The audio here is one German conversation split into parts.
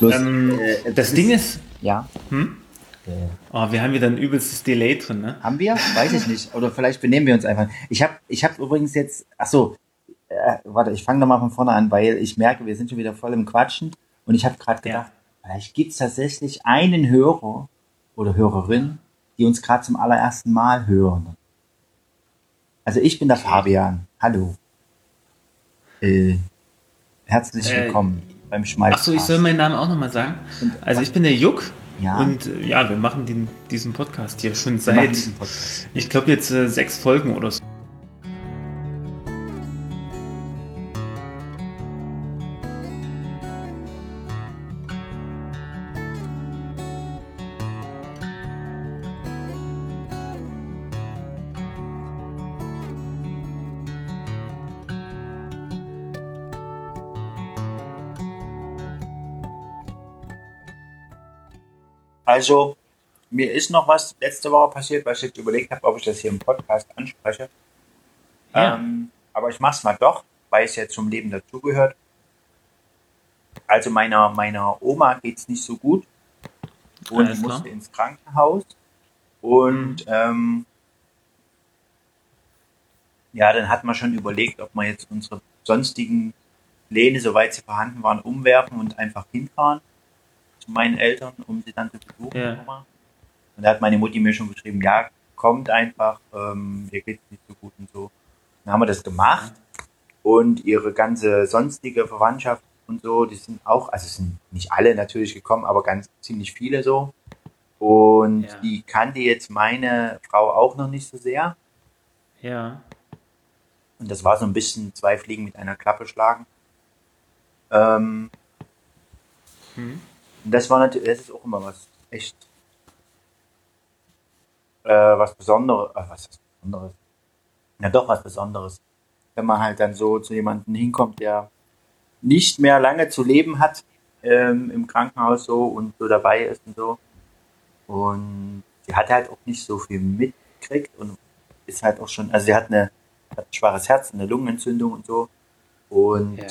Ähm, äh, das Ding ist. Ja. Hm? Oh, wir haben wieder ein übelstes Delay drin, ne? Haben wir? Weiß ich nicht. Oder vielleicht benehmen wir uns einfach. Ich habe ich hab übrigens jetzt, ach so, äh, warte, ich fange nochmal von vorne an, weil ich merke, wir sind schon wieder voll im Quatschen. Und ich habe gerade gedacht, ja. vielleicht gibt es tatsächlich einen Hörer oder Hörerin, die uns gerade zum allerersten Mal hören. Also ich bin der Fabian. Hallo. Äh, herzlich äh, willkommen äh, beim Schmalz. Achso, ich soll meinen Namen auch nochmal sagen. Also ich bin der Juck. Ja. Und äh, ja, wir machen den, diesen Podcast hier schon seit, ich glaube jetzt äh, sechs Folgen oder so. Also, mir ist noch was letzte Woche passiert, was ich jetzt überlegt habe, ob ich das hier im Podcast anspreche. Ja. Ähm, aber ich mache es mal doch, weil es ja zum Leben dazugehört. Also meiner, meiner Oma geht es nicht so gut und Alles musste klar. ins Krankenhaus. Und mhm. ähm, ja, dann hat man schon überlegt, ob man jetzt unsere sonstigen Pläne, soweit sie vorhanden waren, umwerfen und einfach hinfahren meinen Eltern, um sie dann zu besuchen. Ja. Und da hat meine Mutti mir schon geschrieben, ja, kommt einfach, ähm, ihr geht nicht so gut und so. Dann haben wir das gemacht und ihre ganze sonstige Verwandtschaft und so, die sind auch, also sind nicht alle natürlich gekommen, aber ganz ziemlich viele so. Und ja. die kannte jetzt meine Frau auch noch nicht so sehr. Ja. Und das war so ein bisschen zwei Fliegen mit einer Klappe schlagen. Ähm, hm. Und das war natürlich, das ist auch immer was echt äh, was Besonderes, äh, was Besonderes? Ja, doch was Besonderes. Wenn man halt dann so zu jemandem hinkommt, der nicht mehr lange zu leben hat ähm, im Krankenhaus so und so dabei ist und so. Und sie hat halt auch nicht so viel mitgekriegt und ist halt auch schon, also sie hat, eine, hat ein schwaches Herz, eine Lungenentzündung und so. Und ja.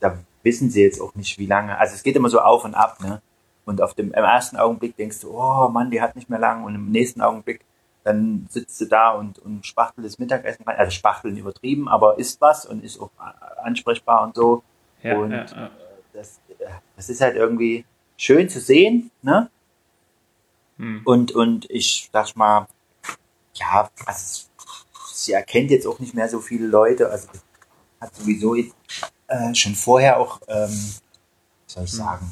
da wissen sie jetzt auch nicht, wie lange. Also es geht immer so auf und ab, ne? Und auf dem, im ersten Augenblick denkst du, oh Mann, die hat nicht mehr lang. Und im nächsten Augenblick, dann sitzt du da und, und spachtelt das Mittagessen rein. Also spachteln übertrieben, aber isst was und ist auch ansprechbar und so. Ja, und ja, ja. Das, das ist halt irgendwie schön zu sehen, ne? Hm. Und, und ich sag mal, ja, also, sie erkennt jetzt auch nicht mehr so viele Leute, also hat sowieso äh, schon vorher auch, ähm, soll ich hm. sagen,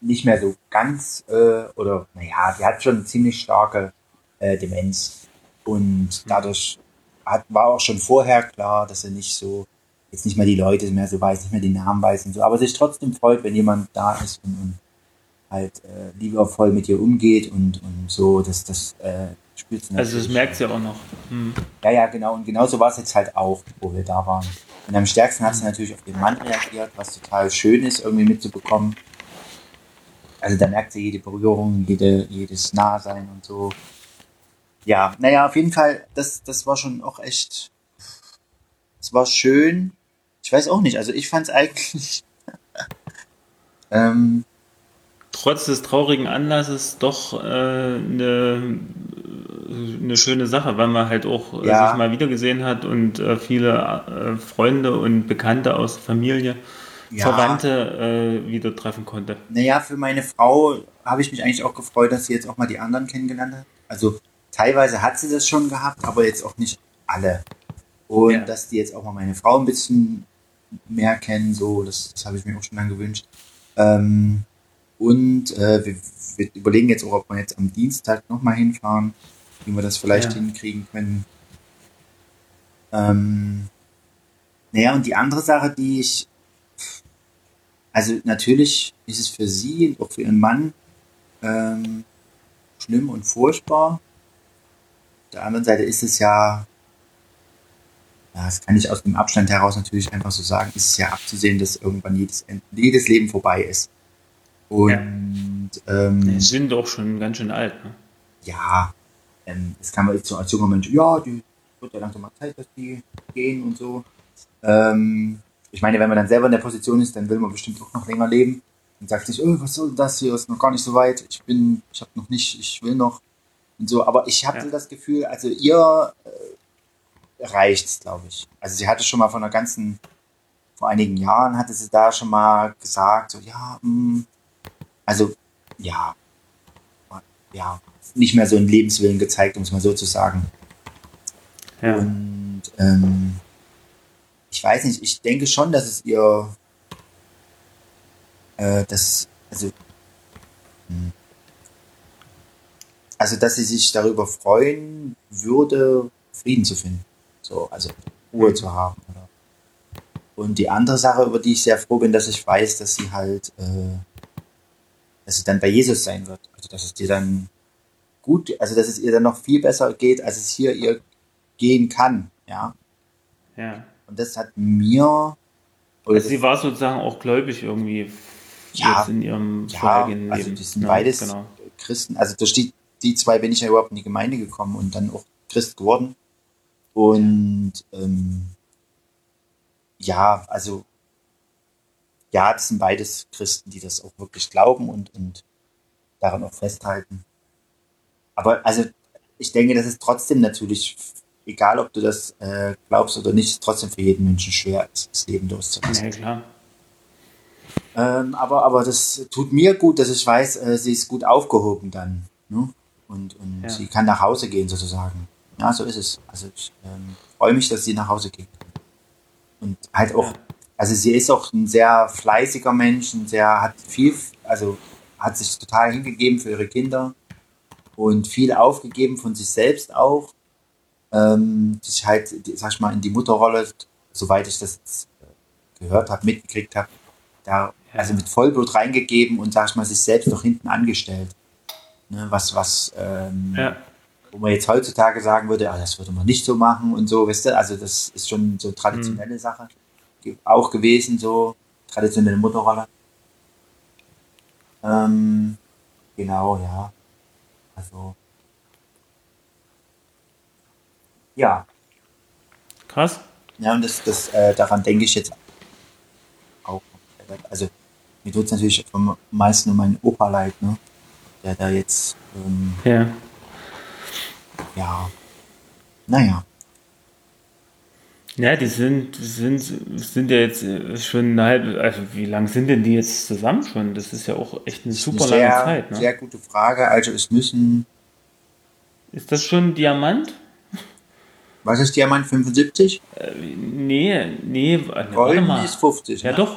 nicht mehr so ganz, äh, oder naja, die hat schon ziemlich starke äh, Demenz. Und mhm. dadurch hat, war auch schon vorher klar, dass er nicht so, jetzt nicht mehr die Leute mehr so weiß, nicht mehr die Namen weiß und so, aber sich trotzdem freut, wenn jemand da ist und, und halt äh, liebevoll mit ihr umgeht und, und so, dass das äh, spürt sie Also das merkt sie auch noch. Hm. Ja, ja, genau. Und genauso war es jetzt halt auch, wo wir da waren. Und am stärksten hat sie natürlich auf den Mann reagiert, was total schön ist, irgendwie mitzubekommen. Also da merkt sie jede Berührung, jede, jedes Nahsein und so. Ja, naja, auf jeden Fall, das, das war schon auch echt, es war schön. Ich weiß auch nicht, also ich fand es eigentlich, ähm, trotz des traurigen Anlasses doch eine äh, ne, ne schöne Sache, weil man halt auch äh, ja. sich mal wiedergesehen hat und äh, viele äh, Freunde und Bekannte aus der Familie ja. Verwandte äh, wieder treffen konnte. Naja, für meine Frau habe ich mich eigentlich auch gefreut, dass sie jetzt auch mal die anderen kennengelernt hat. Also teilweise hat sie das schon gehabt, aber jetzt auch nicht alle. Und ja. dass die jetzt auch mal meine Frau ein bisschen mehr kennen, so, das, das habe ich mir auch schon lange gewünscht. Ähm, und äh, wir, wir, überlegen jetzt auch, ob wir jetzt am Dienstag nochmal hinfahren, wie wir das vielleicht ja. hinkriegen können. Ähm, naja, und die andere Sache, die ich also natürlich ist es für sie und auch für ihren Mann ähm, schlimm und furchtbar. Auf der anderen Seite ist es ja, ja, das kann ich aus dem Abstand heraus natürlich einfach so sagen, ist es ja abzusehen, dass irgendwann jedes, jedes Leben vorbei ist. Und ja. ähm, die sind doch schon ganz schön alt, ne? Ja, ähm, das kann man jetzt so als junger Mensch, ja, die wird ja langsam mal Zeit, dass die gehen und so. Ähm, ich meine, wenn man dann selber in der Position ist, dann will man bestimmt auch noch länger leben und sagt sich, oh, was soll das hier, ist noch gar nicht so weit, ich bin, ich habe noch nicht, ich will noch und so, aber ich hatte ja. das Gefühl, also ihr äh, reicht's, glaube ich. Also sie hatte schon mal von einer ganzen, vor einigen Jahren hatte sie da schon mal gesagt, so, ja, mh, hm, also, ja, ja, nicht mehr so einen Lebenswillen gezeigt, um es mal so zu sagen. Ja. Und ähm, ich weiß nicht, ich denke schon, dass es ihr, äh, das, also, hm, also dass sie sich darüber freuen würde, Frieden zu finden. So, also Ruhe zu haben. Oder? Und die andere Sache, über die ich sehr froh bin, dass ich weiß, dass sie halt, äh, dass sie dann bei Jesus sein wird. Also dass es dir dann gut, also dass es ihr dann noch viel besser geht, als es hier ihr gehen kann. Ja. Ja. Und das hat mir. Also sie war sozusagen auch gläubig irgendwie ja, in ihrem ja, also Leben. Die sind ja, beides genau. Christen. Also durch die die zwei bin ich ja überhaupt in die Gemeinde gekommen und dann auch Christ geworden. Und ähm, ja, also ja, das sind beides Christen, die das auch wirklich glauben und, und daran auch festhalten. Aber also ich denke, das ist trotzdem natürlich, egal ob du das äh, glaubst oder nicht, trotzdem für jeden Menschen schwer, das Leben durchzulassen. Ja, klar. Ähm, aber, aber das tut mir gut, dass ich weiß, äh, sie ist gut aufgehoben dann. Ne? und, und ja. sie kann nach Hause gehen sozusagen. Ja, so ist es. Also ich ähm, freue mich, dass sie nach Hause geht. Und halt auch, also sie ist auch ein sehr fleißiger Mensch, ein sehr, hat viel, also hat sich total hingegeben für ihre Kinder und viel aufgegeben von sich selbst auch. Ähm, sich halt, sag ich mal, in die Mutterrolle, soweit ich das gehört habe, mitgekriegt habe, da also mit Vollblut reingegeben und sag ich mal, sich selbst noch hinten angestellt. Ne, was, was, ähm, ja. wo man jetzt heutzutage sagen würde, ah, das würde man nicht so machen und so, weißt du, also das ist schon so traditionelle mhm. Sache auch gewesen, so traditionelle Mutterrolle. Ähm, genau, ja. Also, ja. Krass. Ja, und das, das, äh, daran denke ich jetzt auch. Also, mir tut es natürlich am meisten um meinen Opa leid, ne? der da jetzt. Ähm, ja. Ja. Naja. Ja, die sind, sind, sind ja jetzt schon eine halbe, also wie lange sind denn die jetzt zusammen schon? Das ist ja auch echt eine super eine sehr, lange Zeit. Ne? Sehr gute Frage. Also es müssen. Ist das schon Diamant? Was ist Diamant 75? Äh, nee, nee, Golden ist 50. Ja, ne? doch.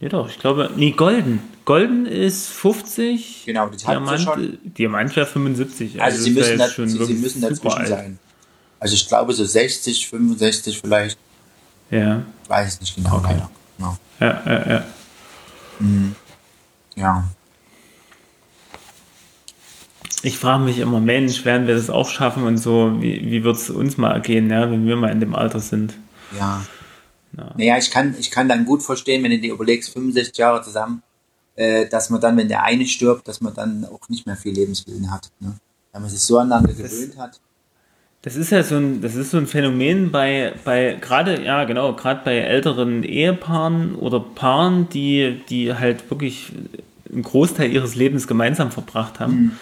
Ja doch, ich glaube, nee, Golden. Golden ist 50. Genau, die Diamant, schon. Diamant wäre 75. Also, also sie, müssen da, sie, sie, müssen dazwischen alt. sein. Also ich glaube so 60, 65 vielleicht. Ja. Ich weiß es nicht genau. Okay. Genau. Ja, ja, ja. Mhm. Ja. Ich frage mich immer, Mensch, werden wir das auch schaffen und so, wie, wie wird es uns mal gehen, ja, wenn wir mal in dem Alter sind? Ja. Ja. Naja, ich kann, ich kann dann gut verstehen, wenn du dir überlegst, 65 Jahre zusammen, äh, dass man dann, wenn der eine stirbt, dass man dann auch nicht mehr viel Lebenswillen hat. Ne? Weil man sich so aneinander das, gewöhnt hat. Das ist ja so ein, das ist so ein Phänomen bei, bei gerade, ja genau, gerade bei älteren Ehepaaren oder Paaren, die, die halt wirklich einen Großteil ihres Lebens gemeinsam verbracht haben, mhm.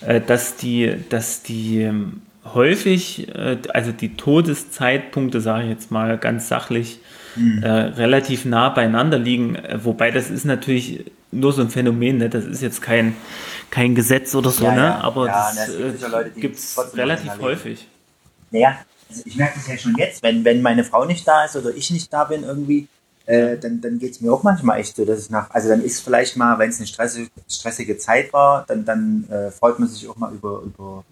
Äh, dass die, dass die ähm, häufig, äh, also die Todeszeitpunkte, sage ich jetzt mal ganz sachlich, mhm. äh, relativ nah beieinander liegen. Äh, wobei das ist natürlich nur so ein Phänomen, ne? das ist jetzt kein, kein Gesetz oder so, ja, ne? Ja, aber ja, das, das gibt es relativ häufig. Naja, also ich merke das ja schon jetzt, wenn, wenn meine Frau nicht da ist oder ich nicht da bin irgendwie, äh, dann, dann geht es mir auch manchmal echt so, dass es nach, also dann ist vielleicht mal, wenn es eine stressige, stressige Zeit war, dann, dann äh, freut man sich auch mal über, über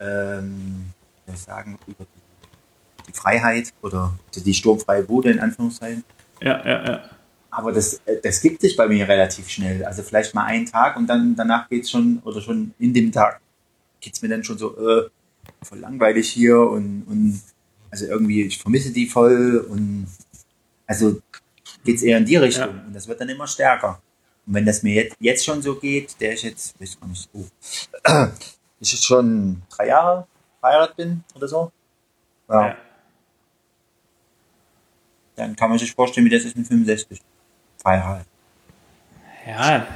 ähm, ich sagen, über die die Freiheit oder die sturmfreie Bude in Anführungszeichen. Ja, ja, ja. Aber das, das gibt sich bei mir relativ schnell. Also vielleicht mal einen Tag und dann danach geht es schon, oder schon in dem Tag geht es mir dann schon so, äh, voll langweilig hier und, und also irgendwie, ich vermisse die voll und also geht es eher in die Richtung ja. und das wird dann immer stärker. Und wenn das mir jetzt, jetzt schon so geht, der ich jetzt, weiß gar nicht, oh, ich jetzt schon drei Jahre verheiratet bin oder so, ja. ja dann kann man sich vorstellen, wie das ist mit 65. Verheiratet. Ja.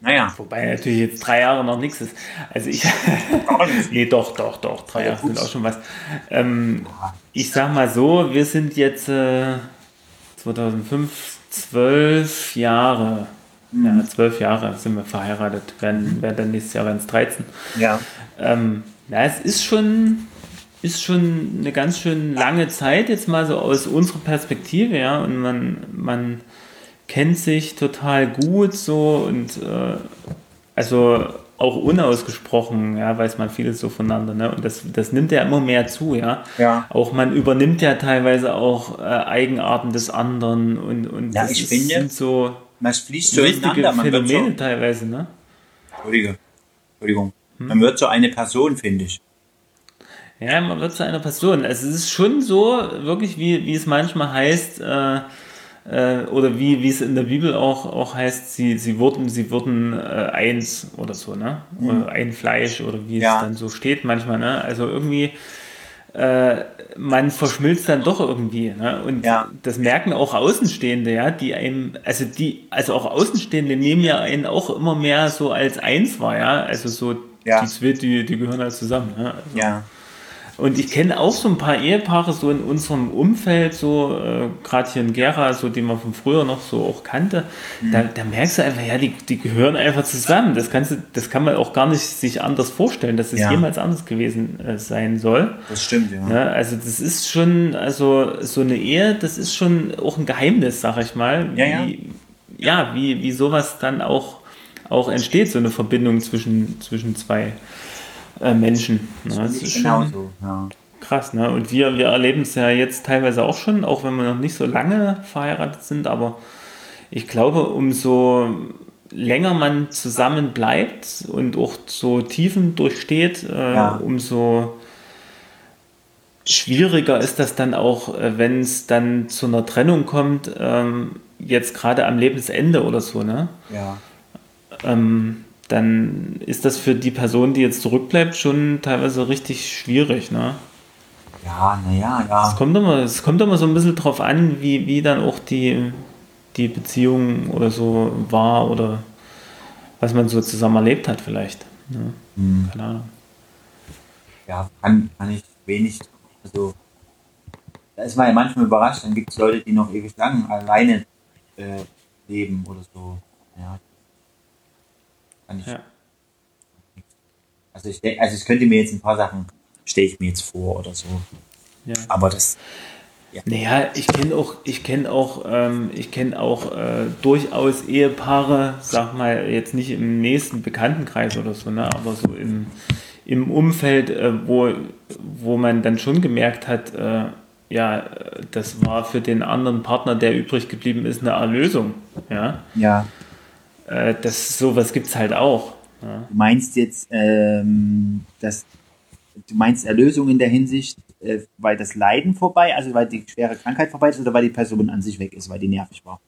Naja. Wobei natürlich jetzt drei Jahre noch nichts ist. Also ich. nee, doch, doch, doch. Drei Jahre sind auch schon was. Ähm, ich sag mal so, wir sind jetzt äh, 2005, zwölf Jahre. Mhm. Ja, zwölf Jahre sind wir verheiratet. Werden, werden dann nächstes Jahr werden es 13. Ja. Ähm, ja, es ist schon, ist schon eine ganz schön lange Zeit, jetzt mal so aus unserer Perspektive, ja. Und man, man kennt sich total gut so und äh, also auch unausgesprochen, ja, weiß man vieles so voneinander, ne? Und das, das nimmt ja immer mehr zu, ja. Ja. Auch man übernimmt ja teilweise auch äh, Eigenarten des anderen und, und ja, ich ist, finde, sind so man fließt so richtige Phänomene so, teilweise, ne? Entschuldige. Entschuldigung. Hm? Man wird so eine Person, finde ich. Ja, man wird zu einer Person. Also es ist schon so, wirklich, wie, wie es manchmal heißt, äh, äh, oder wie, wie es in der Bibel auch, auch heißt, sie, sie wurden, sie wurden äh, eins oder so, ne? Oder ein Fleisch oder wie ja. es dann so steht manchmal, ne? Also irgendwie, äh, man verschmilzt dann doch irgendwie, ne? Und ja. das merken auch Außenstehende, ja, die einem, also die, also auch Außenstehende nehmen ja einen auch immer mehr so als eins wahr, ja? Also so ja. die die, die gehören halt zusammen, ne? Also, ja. Und ich kenne auch so ein paar Ehepaare so in unserem Umfeld, so äh, gerade hier in Gera, so die man von früher noch so auch kannte. Mhm. Da, da, merkst du einfach, ja, die, die gehören einfach zusammen. Das, kannst du, das kann man auch gar nicht sich anders vorstellen, dass es ja. jemals anders gewesen äh, sein soll. Das stimmt, ja. ja. Ne, also das ist schon, also so eine Ehe, das ist schon auch ein Geheimnis, sag ich mal. Ja, ja. Wie, ja, wie, wie sowas dann auch, auch entsteht, so eine Verbindung zwischen, zwischen zwei äh, Menschen. Ne? Das, das ist genau so, ja. krass. Ne? Und wir, wir erleben es ja jetzt teilweise auch schon, auch wenn wir noch nicht so lange verheiratet sind, aber ich glaube, umso länger man zusammen bleibt und auch so Tiefen durchsteht, äh, ja. umso schwieriger ist das dann auch, äh, wenn es dann zu einer Trennung kommt, ähm, jetzt gerade am Lebensende oder so, ne? Ja. Ähm, dann ist das für die Person, die jetzt zurückbleibt, schon teilweise richtig schwierig, ne? Ja, naja, ja. Es kommt immer, es kommt immer so ein bisschen drauf an, wie, wie dann auch die, die Beziehung oder so war oder was man so zusammen erlebt hat vielleicht. Ne? Hm. Keine Ahnung. Ja, kann, kann ich wenig, also da ist man ja manchmal überrascht, dann gibt es Leute, die noch ewig lang alleine äh, leben oder so. Ja, ich, ja. Also ich denke, also ich könnte mir jetzt ein paar Sachen, stelle ich mir jetzt vor oder so. Ja. Aber das. Ja. Naja, ich kenne auch, ich kenne auch, ähm, ich kenne auch äh, durchaus Ehepaare, sag mal, jetzt nicht im nächsten Bekanntenkreis oder so, ne, aber so im, im Umfeld, äh, wo, wo man dann schon gemerkt hat, äh, ja, das war für den anderen Partner, der übrig geblieben ist, eine Erlösung. Ja. Ja äh, das sowas gibt es halt auch. Ja. Du meinst jetzt, ähm, dass du meinst Erlösung in der Hinsicht, äh, weil das Leiden vorbei, also weil die schwere Krankheit vorbei ist oder weil die Person an sich weg ist, weil die nervig war?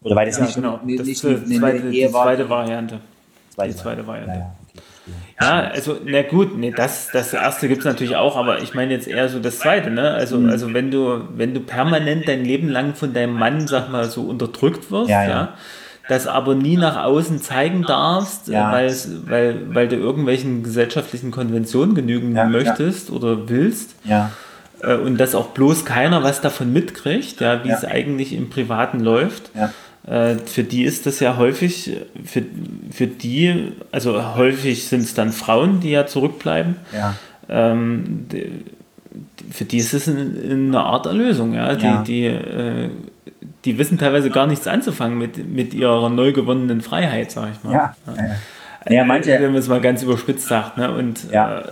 Oder weil das ja, nicht, genau. nicht, das nicht eine, zweite, Ehe die war? zweite Variante. Zweite die zweite Variante. Ja, ja, also, na gut, nee, das, das erste gibt es natürlich auch, aber ich meine jetzt eher so das zweite, ne? Also, mhm. also wenn du, wenn du permanent dein Leben lang von deinem Mann, sag mal, so unterdrückt wirst, ja das aber nie nach außen zeigen darfst, ja. weil, weil, weil du irgendwelchen gesellschaftlichen Konventionen genügen ja, möchtest ja. oder willst. Äh, und dass auch bloß keiner was davon mitkriegt, ja, wie es eigentlich im Privaten läuft. Äh, für die ist das ja häufig, für, für die, also häufig sind es dann Frauen, die ja zurückbleiben. Ähm, die, für die ist es eine Art Erlösung, ja. Die, die äh, die wissen teilweise gar nichts anzufangen mit, mit ihrer neu gewonnenen Freiheit, sag ich mal. Ja, ja. ja manche. Wenn man es mal ganz überspitzt sagt. Ne? Und, ja. äh,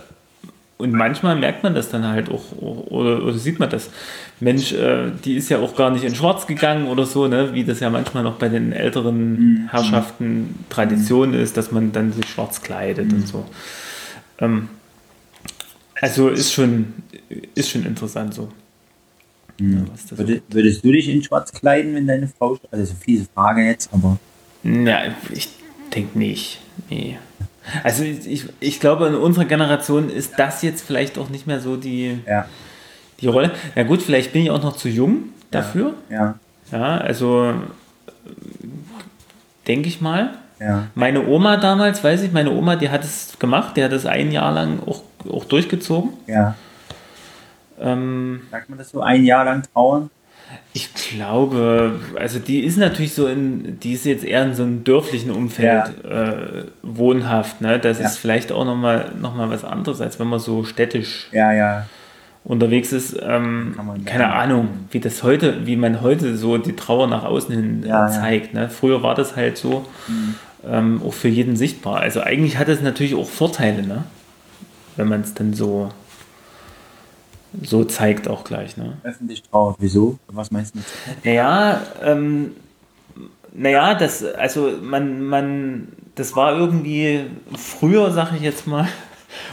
und manchmal merkt man das dann halt auch, oder, oder sieht man das. Mensch, äh, die ist ja auch gar nicht in Schwarz gegangen oder so, ne? wie das ja manchmal noch bei den älteren mhm. Herrschaften Tradition mhm. ist, dass man dann sich schwarz kleidet mhm. und so. Ähm, also ist schon, ist schon interessant so. Hm. Ja, Würde, würdest du dich in schwarz kleiden, wenn deine Frau. Also, ist eine fiese Frage jetzt, aber. Ja, ich denke nicht. Nee. Also, ich, ich glaube, in unserer Generation ist das jetzt vielleicht auch nicht mehr so die, ja. Die Rolle, na gut, vielleicht bin ich auch noch zu jung dafür. Ja. Ja, also denke ich mal. Ja. Meine Oma damals, weiß ich, meine Oma, die hat es gemacht, die hat es ein Jahr lang auch, auch durchgezogen. Ja. Ähm, Sagt man das so, ein Jahr lang trauern? ich glaube, also die ist natürlich so in, die ist jetzt eher in so einem dörflichen Umfeld äh, wohnhaft. Ne? Das Ja. ist vielleicht auch nochmal noch mal was anderes, als wenn man so städtisch Ja, ja. unterwegs ist. Ähm, keine lernen. Ahnung, wie das heute, wie man heute so die Trauer nach außen hin äh, Ja, ja. zeigt. Ne? Früher war das halt so ähm, auch für jeden sichtbar. Also eigentlich hat es natürlich auch Vorteile, ne? wenn man es dann so so zeigt auch gleich. Ne? Öffentlich trauert. Wieso? Was meinst du mit? Naja, ähm, naja, das, also man, man, das war irgendwie früher, sag ich jetzt mal.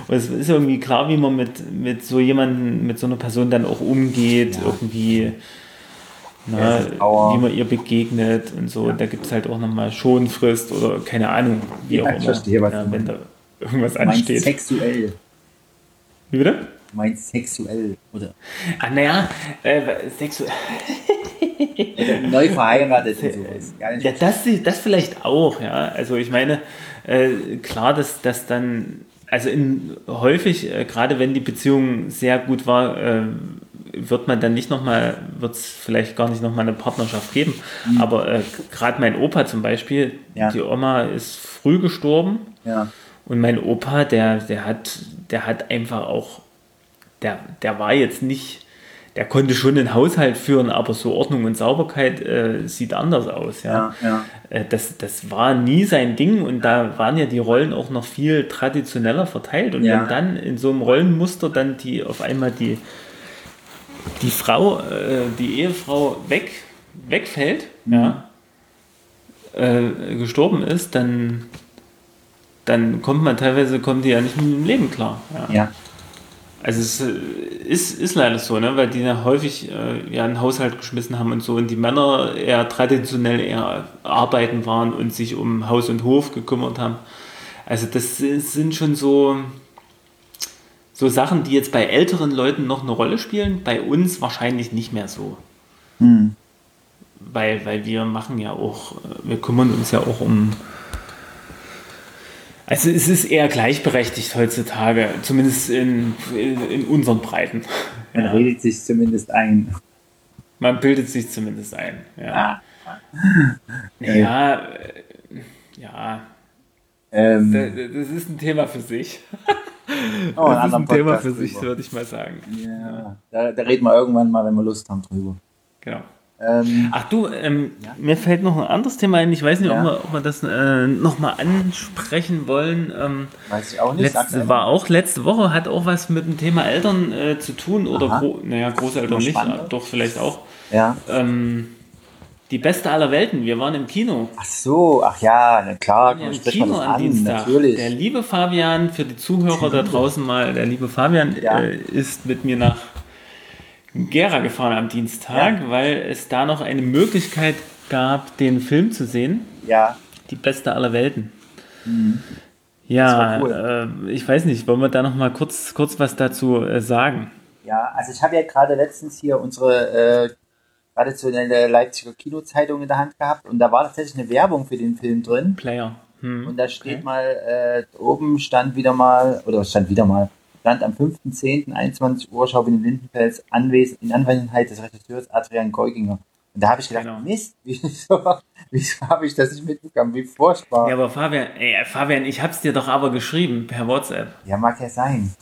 Und es ist irgendwie klar, wie man mit, mit so jemandem, mit so einer Person dann auch umgeht, Ja. irgendwie, Ja, na, Trauer. wie man ihr begegnet und so. Da gibt es halt auch nochmal Schonfrist oder keine Ahnung, wie Ja, auch immer. verstehe, was ja, wenn da irgendwas ansteht. sexuell. Wie bitte? Du meinst sexuell. Oder Ah, naja, äh, sexuell. neu verheiratet und sowas. Ja, Ja, das, das vielleicht auch, ja. Also ich meine, äh, klar, dass das dann, also in, häufig, äh, gerade wenn die Beziehung sehr gut war, äh, wird man dann nicht nochmal, wird es vielleicht gar nicht nochmal eine Partnerschaft geben. Aber äh, gerade mein Opa zum Beispiel, Ja. die Oma ist früh gestorben ja. und mein Opa, der, der hat, der hat einfach auch, der, der war jetzt nicht, der konnte schon den Haushalt führen, aber so Ordnung und Sauberkeit äh, sieht anders aus, ja. Ja, ja. Äh, Das, das war nie sein Ding und da waren ja die Rollen auch noch viel traditioneller verteilt. Und Ja. wenn dann in so einem Rollenmuster dann die auf einmal die, die Frau, äh, die Ehefrau weg, wegfällt, Mhm. ja, äh, gestorben ist, dann, dann kommt man teilweise, kommt die ja nicht mit dem Leben klar. Ja. ja. Also es äh, ist, ist leider so, ne? weil die ja häufig äh, ja einen Haushalt geschmissen haben und so und die Männer eher traditionell eher arbeiten waren und sich um Haus und Hof gekümmert haben. Also das sind schon so, so Sachen, die jetzt bei älteren Leuten noch eine Rolle spielen, bei uns wahrscheinlich nicht mehr so. Hm. Weil, weil wir machen ja auch, äh, wir kümmern uns ja auch um. Also es ist eher gleichberechtigt heutzutage, zumindest in, in, unseren Breiten. Man Ja. redet sich zumindest ein. Man bildet sich zumindest ein. Ja, Ah. ja, äh, ja Ähm, da- da- das ist ein Thema für sich. oh, Das ist ein Thema Podcast für sich, drüber. würde ich mal sagen. Ja, da, da reden wir irgendwann mal, wenn wir Lust haben, drüber. Genau. Ähm, Ach du, ähm, Ja? mir fällt noch ein anderes Thema ein. Ich weiß nicht, Ja. ob, wir, ob wir das äh, nochmal ansprechen wollen. Ähm, weiß ich auch nicht. Letzte, war auch letzte Woche, hat auch was mit dem Thema Eltern äh, zu tun oder. Gro naja, Großeltern nicht, doch vielleicht auch. Ja. Ähm, die beste aller Welten, wir waren im Kino. Ach so, ach ja, na klar, Wir waren Im Kino am an, Dienstag. natürlich. Der liebe Fabian, für die Zuhörer da draußen mal, der liebe Fabian Ja. äh, ist mit mir nach Gera gefahren am Dienstag, Ja. weil es da noch eine Möglichkeit gab, den Film zu sehen. Ja, Die beste aller Welten. Mhm. Ja, war äh, ich weiß nicht, wollen wir da noch mal kurz, kurz was dazu äh, sagen? ja, also ich habe ja gerade letztens hier unsere äh, traditionelle Leipziger Kinozeitung in der Hand gehabt und da war tatsächlich eine Werbung für den Film drin. Player. Hm. Und da steht Okay. mal, äh, oben stand wieder mal, oder stand wieder mal, stand am 5.10. 21 Uhr Schau in Lindenfels anwesend, in Anwesenheit des Regisseurs Adrian Geuginger. Da habe ich gedacht, Genau. Mist, wieso, wieso habe ich das nicht mitbekommen? Wie furchtbar. Ja, aber Fabian, ey, Fabian, ich hab's dir doch aber geschrieben per WhatsApp. Ja, mag ja sein.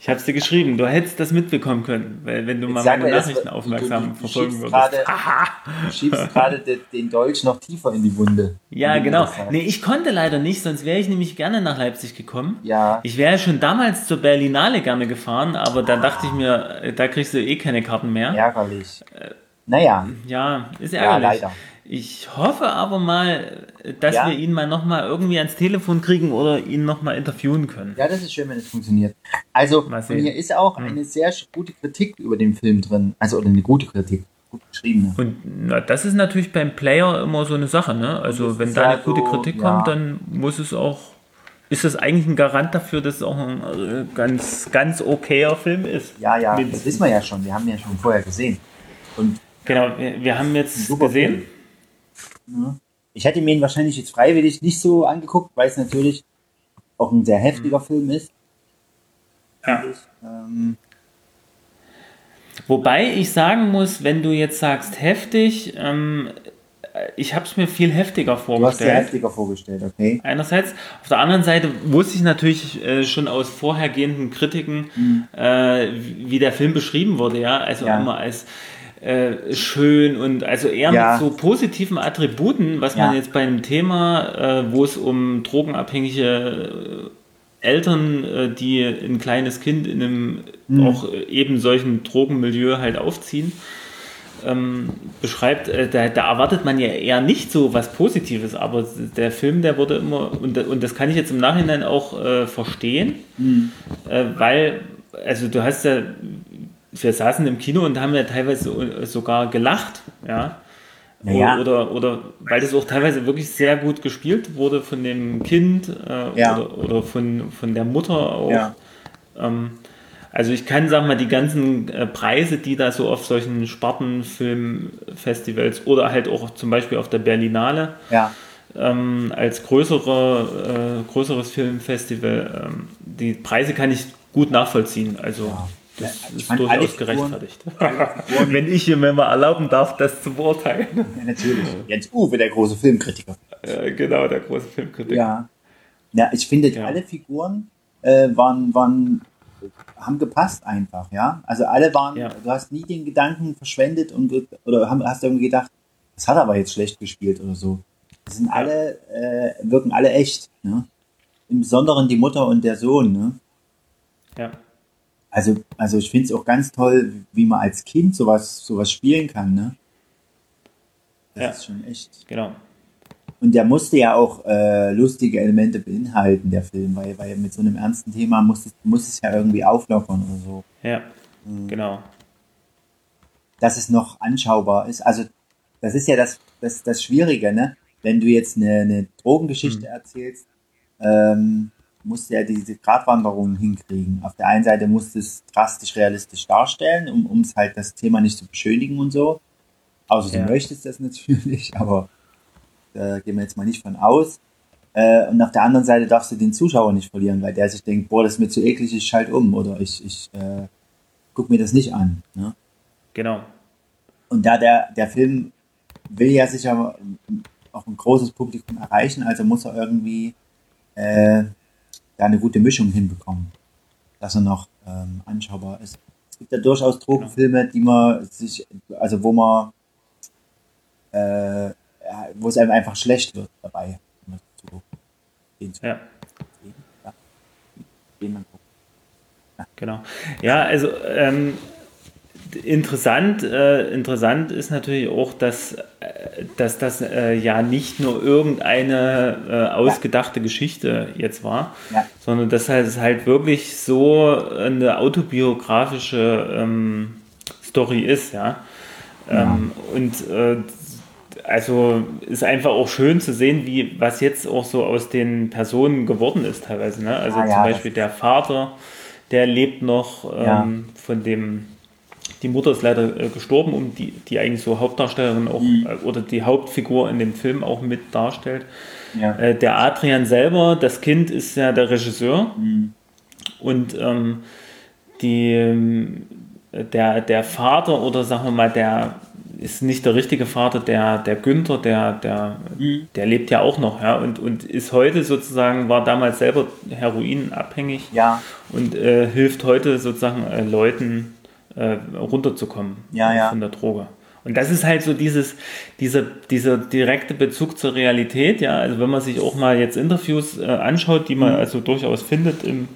Ich hab's dir geschrieben, du hättest das mitbekommen können, weil wenn du mal sag meine mir, das- Nachrichten du- aufmerksam du- du verfolgen schiebst würdest. gerade- Du schiebst gerade de, den Dolch noch tiefer in die Wunde. Ja, du genau. das. Nee, ich konnte leider nicht, sonst wäre ich nämlich gerne nach Leipzig gekommen. Ja, Ich wäre schon damals zur Berlinale gerne gefahren, aber dann dachte ich mir, äh, da kriegst du eh keine Karten mehr. ärgerlich. Naja, Ja, ist ja, ärgerlich. leider. Ich hoffe aber mal, dass Ja. wir ihn mal nochmal irgendwie ans Telefon kriegen oder ihn nochmal interviewen können. Ja, das ist schön, wenn es funktioniert. Also, hier ist auch eine sehr gute Kritik über den Film drin. Also, oder eine gute Kritik. Gut geschriebene. Und na, das ist natürlich beim Player immer so eine Sache, ne? Also wenn da ja eine gute so, Kritik ja. kommt, dann muss es auch ist das eigentlich ein Garant dafür, dass es auch ein äh, ganz, ganz okayer Film ist. Ja, ja, das wissen wir ja schon. Wir haben ihn ja schon vorher gesehen. Und genau, wir, wir haben jetzt gesehen. Ja. Ich hätte mir ihn wahrscheinlich jetzt freiwillig nicht so angeguckt, weil es natürlich auch ein sehr heftiger mhm. Film ist. Ja. Ähm, Wobei ich sagen muss, wenn du jetzt sagst heftig, ähm, ich habe es mir viel heftiger vorgestellt. Du hast dir heftiger vorgestellt, okay. Einerseits. Auf der anderen Seite wusste ich natürlich äh, schon aus vorhergehenden Kritiken, mhm. äh, wie der Film beschrieben wurde, ja. Also ja. immer als äh, schön und also eher ja. mit so positiven Attributen, was ja. man jetzt bei einem Thema, äh, wo es um drogenabhängige äh, Eltern, äh, die ein kleines Kind in einem mhm. auch eben solchen Drogenmilieu halt aufziehen, ähm, beschreibt, äh, da, da, erwartet man ja eher nicht so was Positives, aber der Film, der wurde immer, und, und das kann ich jetzt im Nachhinein auch äh, verstehen, mhm. äh, weil, also du hast ja, wir saßen im Kino und haben ja teilweise sogar gelacht, ja. Naja. Oder, oder weil das auch teilweise wirklich sehr gut gespielt wurde von dem Kind äh, ja. oder, oder von, von der Mutter auch. Ja. Ähm, also ich kann, sagen mal, die ganzen äh, Preise, die da so auf solchen Spartenfilmfestivals oder halt auch zum Beispiel auf der Berlinale ja. ähm, als größere, äh, größeres Filmfestival, ähm, die Preise kann ich gut nachvollziehen. Also. Das ja, ist durchaus gerechtfertigt. Wenn ich mir mal erlauben darf, das zu beurteilen. Ja, natürlich. Jens Uwe, der große Filmkritiker. Äh, genau, der große Filmkritiker. Ja, ja ich finde, alle Figuren äh, waren, waren haben gepasst einfach, ja. Also alle waren, ja. du hast nie den Gedanken verschwendet und oder hast irgendwie gedacht, das hat aber jetzt schlecht gespielt oder so. Das sind alle, äh, wirken alle echt, ne? Im Besonderen die Mutter und der Sohn, ne? Ja. Also, also ich finde es auch ganz toll, wie man als Kind sowas, sowas spielen kann, ne? Das ja. ist schon echt. Genau. Und der musste ja auch äh, lustige Elemente beinhalten, der Film, weil, weil mit so einem ernsten Thema muss es, muss es ja irgendwie auflockern oder so. Ja, mhm. genau. Dass es noch anschaubar ist. Also, das ist ja das, das, das Schwierige, ne? Wenn du jetzt eine, eine Drogengeschichte mhm. erzählst, ähm, musst du ja diese Gratwanderung hinkriegen. Auf der einen Seite musst du es drastisch realistisch darstellen, um es halt das Thema nicht zu beschönigen und so. Außer ja. du möchtest das natürlich, aber da gehen wir jetzt mal nicht von aus. Äh, und auf der anderen Seite darfst du den Zuschauer nicht verlieren, weil der sich denkt, boah, das ist mir zu eklig, ich schalte um oder ich, ich äh, guck mir das nicht an. Ne? Genau. Und da der, der Film will ja sicher auch ein großes Publikum erreichen, also muss er irgendwie äh, da eine gute Mischung hinbekommen, dass er noch ähm, anschaubar ist. Es gibt ja durchaus Drogenfilme, die man sich, also wo man äh, wo es einem einfach schlecht wird dabei. ja. Genau. Ja, also ähm, interessant, äh, interessant ist natürlich auch, dass, äh, dass das äh, ja nicht nur irgendeine äh, ausgedachte ja. Geschichte jetzt war, ja. sondern dass halt, es halt wirklich so eine autobiografische ähm, Story ist, ja. Ähm, und äh, also ist einfach auch schön zu sehen, wie was jetzt auch so aus den Personen geworden ist teilweise. Ne? Also ah, ja, zum Beispiel der Vater, der lebt noch ja. ähm, von dem, die Mutter ist leider äh, gestorben, um die, die eigentlich so Hauptdarstellerin auch mhm. äh, oder die Hauptfigur in dem Film auch mit darstellt. Ja. Äh, der Adrian selber, das Kind ist ja der Regisseur mhm. und ähm, die, ähm, der, der Vater oder sagen wir mal der ist nicht der richtige Vater, der, der Günther, der, der, mhm. der lebt ja auch noch, ja, und, und ist heute sozusagen, war damals selber heroinabhängig ja. und äh, hilft heute sozusagen äh, Leuten äh, runterzukommen ja, ja. von der Droge. Und das ist halt so dieses, dieser, dieser direkte Bezug zur Realität, ja, also wenn man sich auch mal jetzt Interviews äh, anschaut, die man mhm. also durchaus findet im,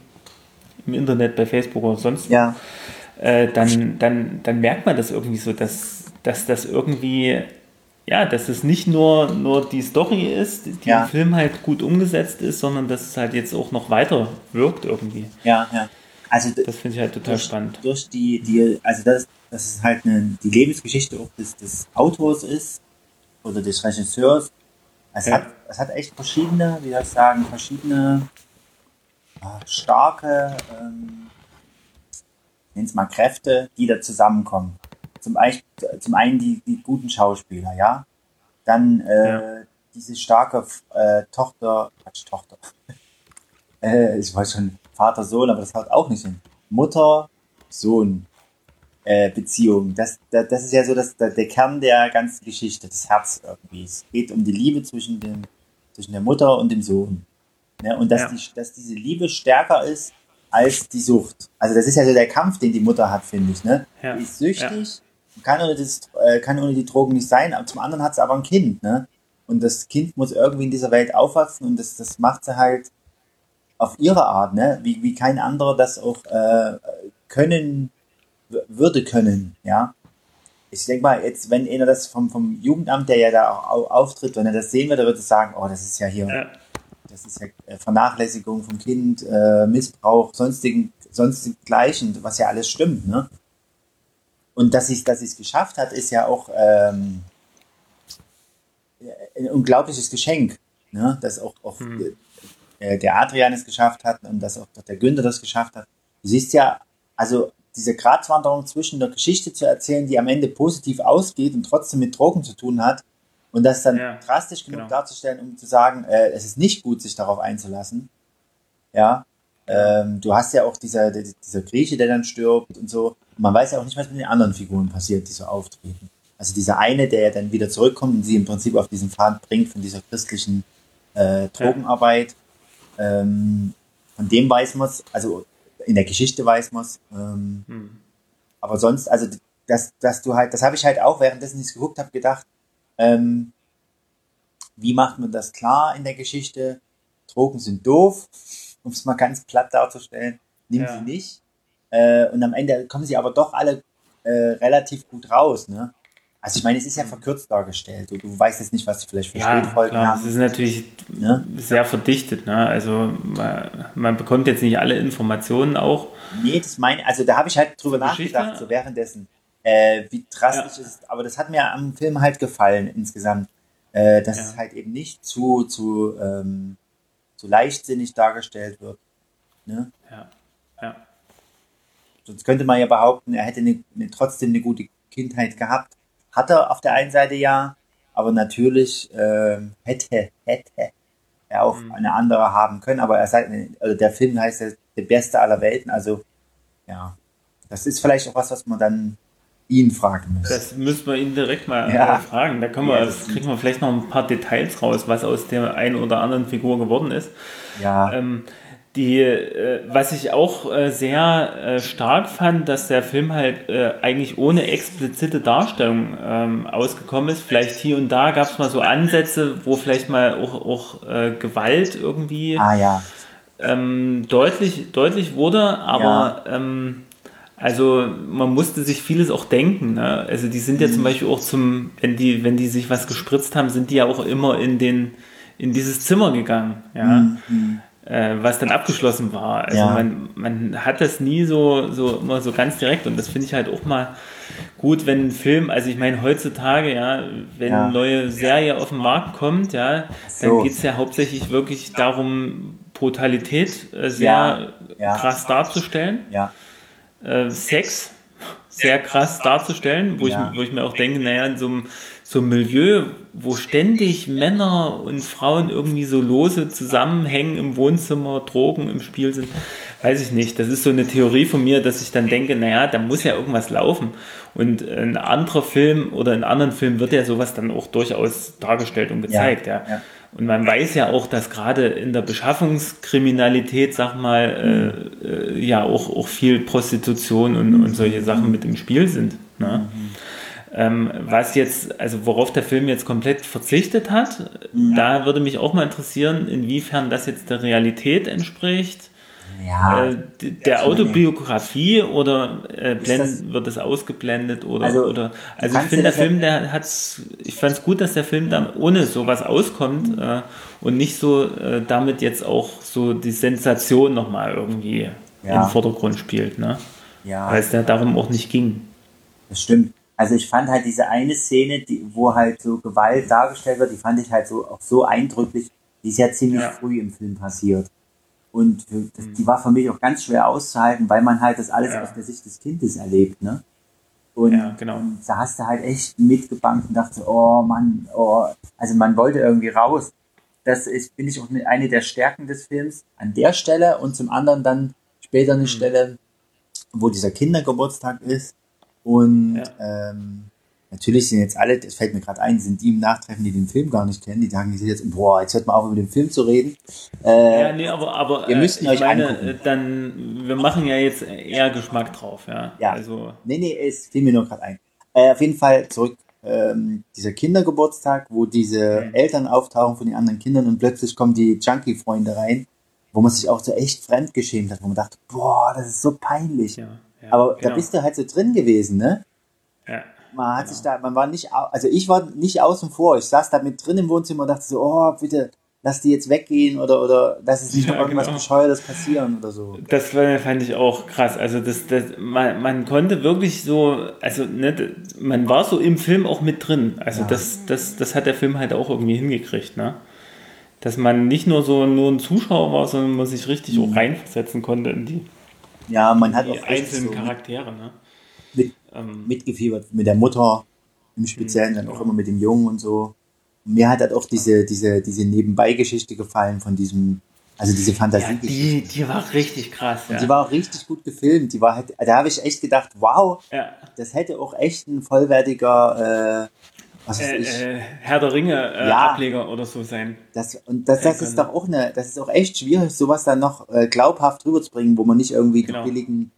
im Internet, bei Facebook oder sonst, ja. Äh, dann, dann, dann merkt man das irgendwie so, dass dass das irgendwie, ja, dass es nicht nur, nur die Story ist, die ja. im Film halt gut umgesetzt ist, sondern dass es halt jetzt auch noch weiter wirkt irgendwie. Ja, ja. Also das finde ich halt total durch, spannend. Durch die, die, also das, das ist halt eine, die Lebensgeschichte auch des, des Autors ist oder des Regisseurs. Es, ja. hat, es hat echt verschiedene, wie soll ich sagen, verschiedene starke, ähm, nenne es mal Kräfte, die da zusammenkommen. Zum, zum einen die, die guten Schauspieler, ja. Dann äh, ja. diese starke äh, Tochter, Quatsch, Tochter. äh, ich weiß schon, Vater, Sohn, aber das haut auch nicht hin. Mutter, Sohn. Äh, Beziehung. Das, das, das ist ja so das, der Kern der ganzen Geschichte, das Herz irgendwie. Es geht um die Liebe zwischen, dem, zwischen der Mutter und dem Sohn. Ne? Und dass, ja. die, dass diese Liebe stärker ist als die Sucht. Also das ist ja so der Kampf, den die Mutter hat, finde ich. Ne? Ja. Die ist süchtig, ja. kann, ohne das, äh, kann ohne die Drogen nicht sein, aber zum anderen hat sie aber ein Kind. Ne? Und das Kind muss irgendwie in dieser Welt aufwachsen und das, das macht sie halt auf ihre Art, ne? wie, wie kein anderer das auch äh, können würde können, ja. Ich denke mal, jetzt, wenn einer das vom, vom Jugendamt, der ja da auch auftritt, wenn er das sehen würde, würde er sagen, oh, das ist ja hier, ja. das ist ja äh, Vernachlässigung vom Kind, äh, Missbrauch, sonstigen, sonstigen Gleichen, was ja alles stimmt, ne? Und dass sie dass es geschafft hat, ist ja auch ähm, ein unglaubliches Geschenk, ne? Dass auch, auch hm. Der, der Adrian es geschafft hat und dass auch der Günther das geschafft hat. Du siehst ja, also diese Gratwanderung zwischen der Geschichte zu erzählen, die am Ende positiv ausgeht und trotzdem mit Drogen zu tun hat und das dann ja, drastisch genug genau. darzustellen, um zu sagen, äh, es ist nicht gut, sich darauf einzulassen. Ja, ähm, du hast ja auch dieser, dieser Grieche, der dann stirbt und so. Und man weiß ja auch nicht, was mit den anderen Figuren passiert, die so auftreten. Also dieser eine, der ja dann wieder zurückkommt und sie im Prinzip auf diesen Pfad bringt von dieser christlichen äh, Drogenarbeit. Ähm, von dem weiß man es, also in der Geschichte weiß man es. Ähm, hm. Aber sonst, also dass, dass du halt, das habe ich halt auch währenddessen ich es geguckt habe, gedacht, ähm, wie macht man das klar in der Geschichte? Drogen sind doof, um es mal ganz platt darzustellen. Nimm ja. sie nicht. Äh, und am Ende kommen sie aber doch alle äh, relativ gut raus. Ne? Also ich meine, es ist ja verkürzt dargestellt. Du, du weißt jetzt nicht, was sie vielleicht für ja, Spätfolgen haben. Es ist natürlich ne? sehr verdichtet. Ne? Also man, man, bekommt jetzt nicht alle Informationen auch. Nee, das meine also da habe ich halt drüber Geschichte? nachgedacht, so währenddessen, äh, wie drastisch ja. ist. Aber das hat mir am Film halt gefallen insgesamt. Äh, dass ja. es halt eben nicht zu, zu, ähm, zu leichtsinnig dargestellt wird. Ne? Ja. ja. Sonst könnte man ja behaupten, er hätte eine, eine, trotzdem eine gute Kindheit gehabt hat er auf der einen Seite ja, aber natürlich äh, hätte, hätte er auch mhm. eine andere haben können. Aber er sagt, also der Film heißt ja der beste aller Welten. Also ja, das ist vielleicht auch was, was man dann ihn fragen muss. Das müssen wir ihn direkt mal ja. fragen. Da können wir, ja, kriegen wir vielleicht noch ein paar Details raus, was aus der einen oder anderen Figur geworden ist. Ja. Ähm, die, äh, was ich auch äh, sehr äh, stark fand, dass der Film halt äh, eigentlich ohne explizite Darstellung ähm, ausgekommen ist. Vielleicht hier und da gab es mal so Ansätze, wo vielleicht mal auch, auch äh, Gewalt irgendwie ah, ja. ähm, deutlich, deutlich wurde, aber ja. ähm, also man musste sich vieles auch denken. Ne? Also die sind ja mhm. zum Beispiel auch zum, wenn die, wenn die sich was gespritzt haben, sind die ja auch immer in den in dieses Zimmer gegangen. Ja. Mhm äh, was dann abgeschlossen war. Also ja. man, man hat das nie so, so immer so ganz direkt und das finde ich halt auch mal gut, wenn ein Film, also ich meine heutzutage, ja, wenn ja. eine neue Serie auf den Markt kommt, ja, so. dann geht es ja hauptsächlich wirklich darum, Brutalität äh, sehr ja. krass darzustellen. Äh, Sex sehr krass darzustellen, wo, ich, wo ich mir auch denke, naja, in so einem so ein Milieu, wo ständig Männer und Frauen irgendwie so lose zusammenhängen im Wohnzimmer, Drogen im Spiel sind, weiß ich nicht. Das ist so eine Theorie von mir, dass ich dann denke, naja, da muss ja irgendwas laufen. Und ein anderer Film oder in anderen Filmen wird ja sowas dann auch durchaus dargestellt und gezeigt, ja. ja. Und man weiß ja auch, dass gerade in der Beschaffungskriminalität, sag mal, äh, äh, ja auch, auch viel Prostitution und, und solche Sachen mit im Spiel sind. Ne? Mhm. Ähm, was jetzt, also worauf der Film jetzt komplett verzichtet hat, mhm. da würde mich auch mal interessieren, inwiefern das jetzt der Realität entspricht. Ja, äh, der Autobiografie oder äh, blend, wird es ausgeblendet oder also, oder also ich finde der Film der hat ich fand es gut dass der Film dann ohne sowas auskommt äh, und nicht so äh, damit jetzt auch so die Sensation nochmal irgendwie ja. im Vordergrund spielt ne? Ja. Weil es ja darum auch nicht ging. Das stimmt also ich fand halt diese eine Szene, die, wo halt so Gewalt dargestellt wird, die fand ich halt so auch so eindrücklich. Die ist ja ziemlich ja. früh im Film passiert. Und das, die war für mich auch ganz schwer auszuhalten, weil man halt das alles ja. aus der Sicht des Kindes erlebt, ne? Und, ja, genau. und da hast du halt echt mitgebankt und dachte, oh Mann, oh, also man wollte irgendwie raus. Das ist, finde ich, auch eine der Stärken des Films an der Stelle und zum anderen dann später eine mhm. Stelle, wo dieser Kindergeburtstag ist und ja. ähm, Natürlich sind jetzt alle, das fällt mir gerade ein, sind die im Nachtreffen, die den Film gar nicht kennen, die sagen, die sind jetzt, boah, jetzt hört mal auf, über den Film zu reden. Äh, ja, nee, aber, aber ihr müsst äh, euch meine, angucken. dann, wir machen ja jetzt eher Geschmack drauf, ja. Ja, also. nee, nee, es fiel mir nur gerade ein. Äh, auf jeden Fall zurück, ähm, dieser Kindergeburtstag, wo diese mhm. Eltern auftauchen von den anderen Kindern und plötzlich kommen die Junkie-Freunde rein, wo man sich auch so echt fremdgeschämt hat, wo man dachte, boah, das ist so peinlich. Ja, ja, aber genau. da bist du halt so drin gewesen, ne? Ja. Man hat ja. sich da, man war nicht, also ich war nicht außen vor. Ich saß da mit drin im Wohnzimmer und dachte so, oh, bitte, lass die jetzt weggehen oder, oder lass es nicht ja, noch irgendwas genau. Bescheuertes passieren oder so. Das fand ich auch krass. Also das, das, man, man konnte wirklich so, also ne, man war so im Film auch mit drin. Also ja. das, das, das hat der Film halt auch irgendwie hingekriegt, ne? Dass man nicht nur so nur ein Zuschauer war, sondern man sich richtig mhm. auch reinversetzen konnte in die, ja, man hat die auch einzelnen so, Charaktere, ne? mit, ähm, mitgefiebert mit der Mutter im Speziellen, dann auch immer mit dem Jungen und so. Und mir hat halt auch diese, diese, diese Nebenbei-Geschichte gefallen von diesem, also diese Fantasie. Ja, die, die war richtig krass. Ja. Die war auch richtig gut gefilmt. Die war halt, da habe ich echt gedacht, wow, ja. das hätte auch echt ein vollwertiger, äh, was äh. Äh, Herr der Ringe äh, ja, Ableger oder so sein. Das, und das, das ist doch auch eine, das ist auch echt schwierig, sowas dann noch äh, glaubhaft rüberzubringen, wo man nicht irgendwie genau. die billigen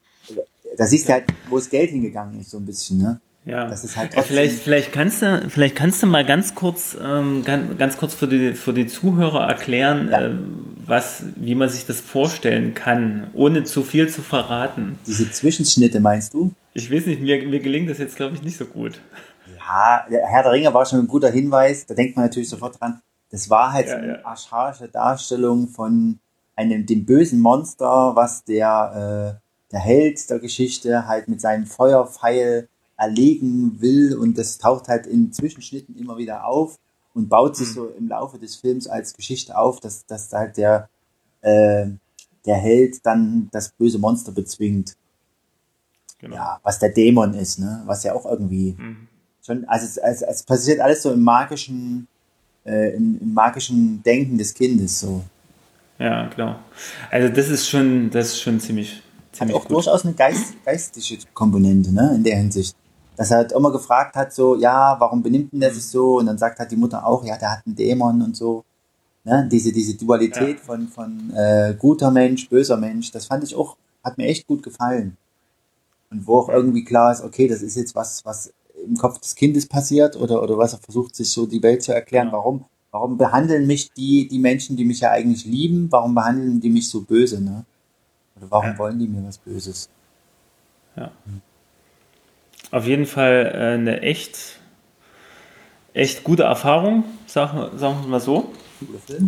da siehst du halt, wo das Geld hingegangen ist, so ein bisschen, ne? Ja. Das ist halt vielleicht, vielleicht kannst du, vielleicht kannst du mal ganz kurz, ähm, ganz, ganz kurz für die, für die Zuhörer erklären, ja. äh, was, wie man sich das vorstellen kann, ohne zu viel zu verraten. Diese Zwischenschnitte meinst du? Ich weiß nicht, mir, mir gelingt das jetzt, glaube ich, nicht so gut. Ja, der Herr der Ringe war schon ein guter Hinweis, da denkt man natürlich sofort dran. Das war halt ja, eine ja. archaische Darstellung von einem, dem bösen Monster, was der, äh, der Held der Geschichte halt mit seinem Feuerpfeil erlegen will und das taucht halt in Zwischenschnitten immer wieder auf und baut sich mhm. so im Laufe des Films als Geschichte auf, dass, dass halt der, äh, der Held dann das böse Monster bezwingt. Genau. Ja, was der Dämon ist, ne? Was ja auch irgendwie mhm. schon, also es, es, es, passiert alles so im magischen, äh, im, im magischen Denken des Kindes so. Ja, klar. Also das ist schon, das ist schon ziemlich hat auch gut. durchaus eine Geist, geistige Komponente, ne, in der Hinsicht. Dass er halt immer gefragt hat, so, ja, warum benimmt denn der sich so? Und dann sagt halt die Mutter auch, ja, der hat einen Dämon und so. Ne, diese, diese Dualität ja. von, von äh, guter Mensch, böser Mensch, das fand ich auch, hat mir echt gut gefallen. Und wo auch irgendwie klar ist, okay, das ist jetzt was, was im Kopf des Kindes passiert oder, oder was er versucht, sich so die Welt zu erklären, ja. warum, warum behandeln mich die, die Menschen, die mich ja eigentlich lieben, warum behandeln die mich so böse, ne? Oder warum ja. wollen die mir was Böses? Ja. Auf jeden Fall äh, eine echt, echt gute Erfahrung, sagen, sagen wir mal so.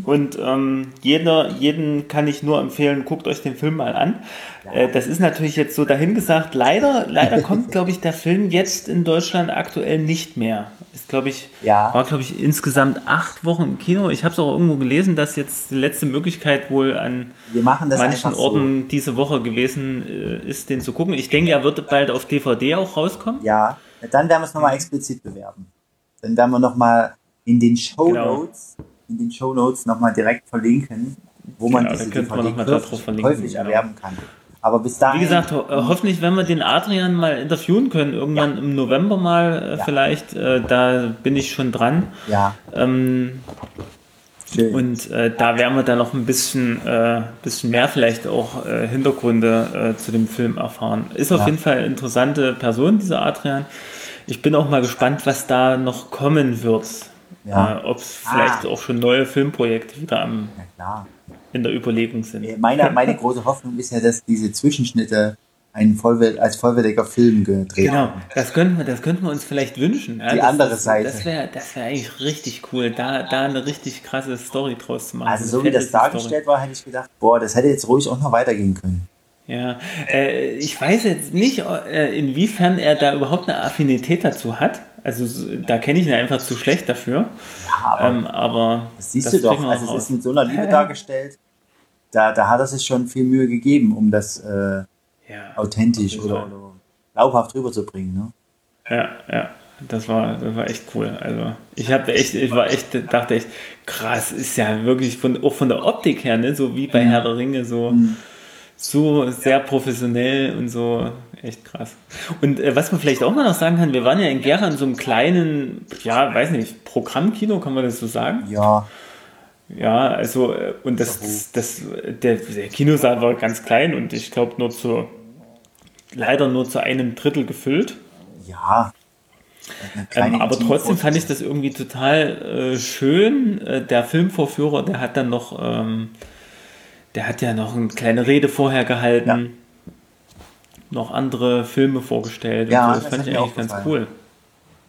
Und ähm, jeder, jeden kann ich nur empfehlen, guckt euch den Film mal an. Ja. Äh, das ist natürlich jetzt so dahingesagt. Leider, leider kommt, glaube ich, der Film jetzt in Deutschland aktuell nicht mehr. Ist, glaube ich, ja. war, glaube ich, insgesamt acht Wochen im Kino. Ich habe es auch irgendwo gelesen, dass jetzt die letzte Möglichkeit wohl an manchen Orten so. diese Woche gewesen äh, ist, den zu gucken. Ich denke, er wird bald auf DVD auch rauskommen. Ja, dann werden wir es nochmal explizit bewerben. Dann werden wir nochmal in den Show Notes genau in den Show Notes nochmal direkt verlinken, wo man genau, diese DVD häufig genau. erwerben kann. Aber bis dahin. Wie gesagt, ho äh, hoffentlich, wenn wir den Adrian mal interviewen können, irgendwann ja. im November mal äh, ja. vielleicht, äh, da bin ich schon dran. Ja. Ähm. Und äh, da werden wir dann noch ein bisschen, äh, bisschen mehr vielleicht auch äh, Hintergründe zu dem Film erfahren. Ist auf ja. jeden Fall eine interessante Person, dieser Adrian. Ich bin auch mal gespannt, was da noch kommen wird. Ja. Ob es vielleicht ah. auch schon neue Filmprojekte wieder am, ja, in der Überlegung sind. Meine, meine große Hoffnung ist ja, dass diese Zwischenschnitte einen Vollwert, als vollwertiger Film gedreht Genau, das könnten wir, das könnten wir uns vielleicht wünschen. Ja? Die das, andere Seite. Das wäre das wär eigentlich richtig cool, da, da eine richtig krasse Story draus zu machen. Also so wie das dargestellt Story. war, hätte ich gedacht, boah, das hätte jetzt ruhig auch noch weitergehen können. Ja, äh, ich weiß jetzt nicht, äh, inwiefern er da überhaupt eine Affinität dazu hat. Also da kenne ich ihn einfach zu schlecht dafür. Ja, aber, ähm, aber das siehst das du doch. Also es ist mit so einer Liebe ja, dargestellt. da, da hat er sich schon viel Mühe gegeben, um das äh, ja, authentisch oder, oder glaubhaft rüberzubringen. Ne? Ja, ja. Das war, das war echt cool. Also ich habe echt, ich war echt, dachte echt, krass, ist ja wirklich von, auch von der Optik her, ne, so wie bei. Herr der Ringe, so, mhm. so sehr professionell und so echt krass. Und äh, was man vielleicht auch mal noch sagen kann, wir waren ja in Gera in so einem kleinen, ja, weiß nicht, Programmkino, kann man das so sagen? Ja. Ja, also, äh, und das, das, das der, der Kinosaal war ganz klein und ich glaube nur zu, leider nur zu einem Drittel gefüllt. Ja, ähm, aber trotzdem fand ich das irgendwie total äh, schön. Äh, der Filmvorführer, der hat dann noch, ähm, der hat ja noch eine kleine Rede vorher gehalten, ja. Noch andere Filme vorgestellt. Ja, so. das, das fand ich eigentlich ganz cool.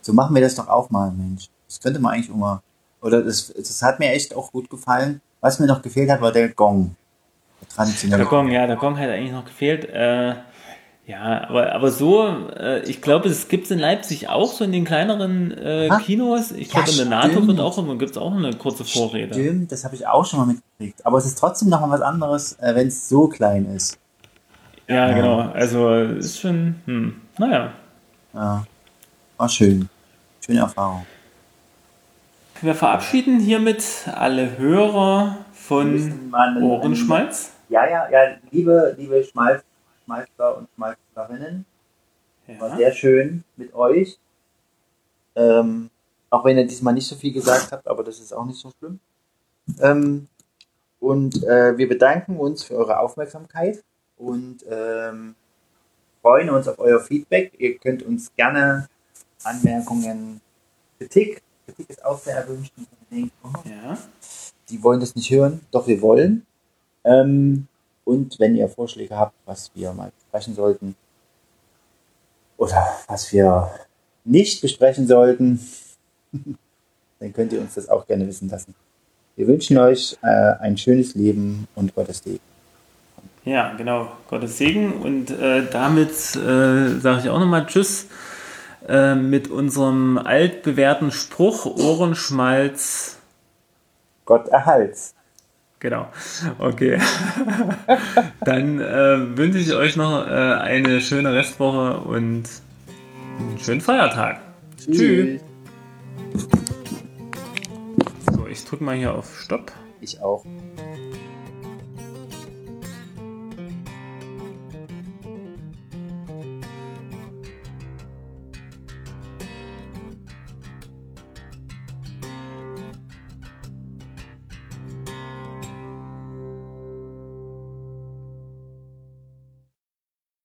So machen wir das doch auch mal, Mensch. Das könnte man eigentlich immer. Oder das, das hat mir echt auch gut gefallen. Was mir noch gefehlt hat, war der Gong. Der traditionelle Der Gong, ja, der Gong hat eigentlich noch gefehlt. Äh, ja, aber, aber so, äh, ich glaube, es gibt es in Leipzig auch so in den kleineren äh, Kinos. Ich glaube, ja, in der NATO wird auch immer, gibt es auch eine kurze Vorrede. Stimmt, das habe ich auch schon mal mitgekriegt. Aber es ist trotzdem noch mal was anderes, äh, wenn es so klein ist. Ja, ja, genau. Also ist schon, hm, naja. Ja, war schön. Schöne Erfahrung. Wir verabschieden hiermit alle Hörer von Ohrenschmalz. Ja, ja, ja, liebe, liebe Schmalz Schmalzler und Schmalzlerinnen. Ja. War sehr schön mit euch. Ähm, auch wenn ihr diesmal nicht so viel gesagt habt, aber das ist auch nicht so schlimm. Ähm, und äh, wir bedanken uns für eure Aufmerksamkeit und ähm, freuen uns auf euer Feedback. Ihr könnt uns gerne Anmerkungen, Kritik, Kritik ist auch sehr erwünscht. Ja. Die wollen das nicht hören, doch wir wollen. Ähm, und wenn ihr Vorschläge habt, was wir mal besprechen sollten oder was wir nicht besprechen sollten, dann könnt ihr uns das auch gerne wissen lassen. Wir wünschen euch äh, ein schönes Leben und Gottes Segen. Ja, genau, Gottes Segen. Und äh, damit äh, sage ich auch nochmal Tschüss äh, mit unserem altbewährten Spruch Ohrenschmalz. Gott erhalts. Genau. Okay. Dann äh, wünsche ich euch noch äh, eine schöne Restwoche und einen schönen Feiertag. Tschüss. Tschüss. So, ich drücke mal hier auf Stopp. Ich auch.